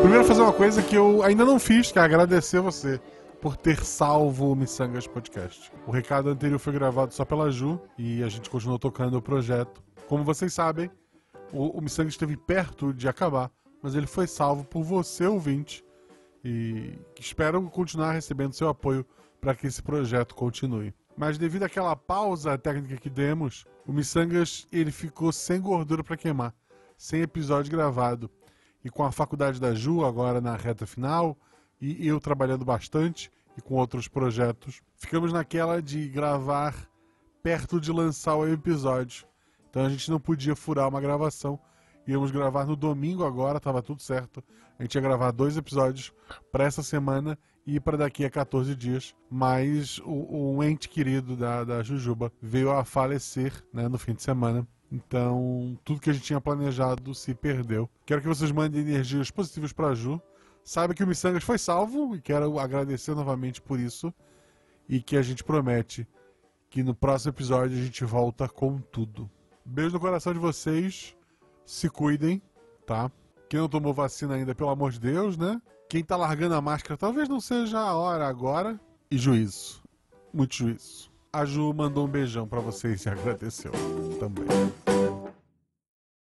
Primeiro fazer uma coisa que eu ainda não fiz, que é agradecer você por ter salvo o Missangas Podcast. O recado anterior foi gravado só pela Ju e a gente continuou tocando o projeto. Como vocês sabem, o, o Missangas esteve perto de acabar, mas ele foi salvo por você, ouvinte, e espero continuar recebendo seu apoio para que esse projeto continue. Mas devido àquela pausa técnica que demos, o Missangas ele ficou sem gordura para queimar, sem episódio gravado. E com a faculdade da Ju agora na reta final, e eu trabalhando bastante e com outros projetos, ficamos naquela de gravar perto de lançar o episódio. Então a gente não podia furar uma gravação. Íamos gravar no domingo agora, estava tudo certo. A gente ia gravar dois episódios para essa semana e para daqui a 14 dias. Mas o, o ente querido da, da Jujuba veio a falecer né, no fim de semana. Então, tudo que a gente tinha planejado se perdeu. Quero que vocês mandem energias positivas para Ju. Saiba que o Missangas foi salvo e quero agradecer novamente por isso. E que a gente promete que no próximo episódio a gente volta com tudo. Beijo no coração de vocês. Se cuidem, tá? Quem não tomou vacina ainda, pelo amor de Deus, né? Quem tá largando a máscara, talvez não seja a hora agora. E juízo. Muito juízo. A Ju mandou um beijão para vocês e agradeceu também.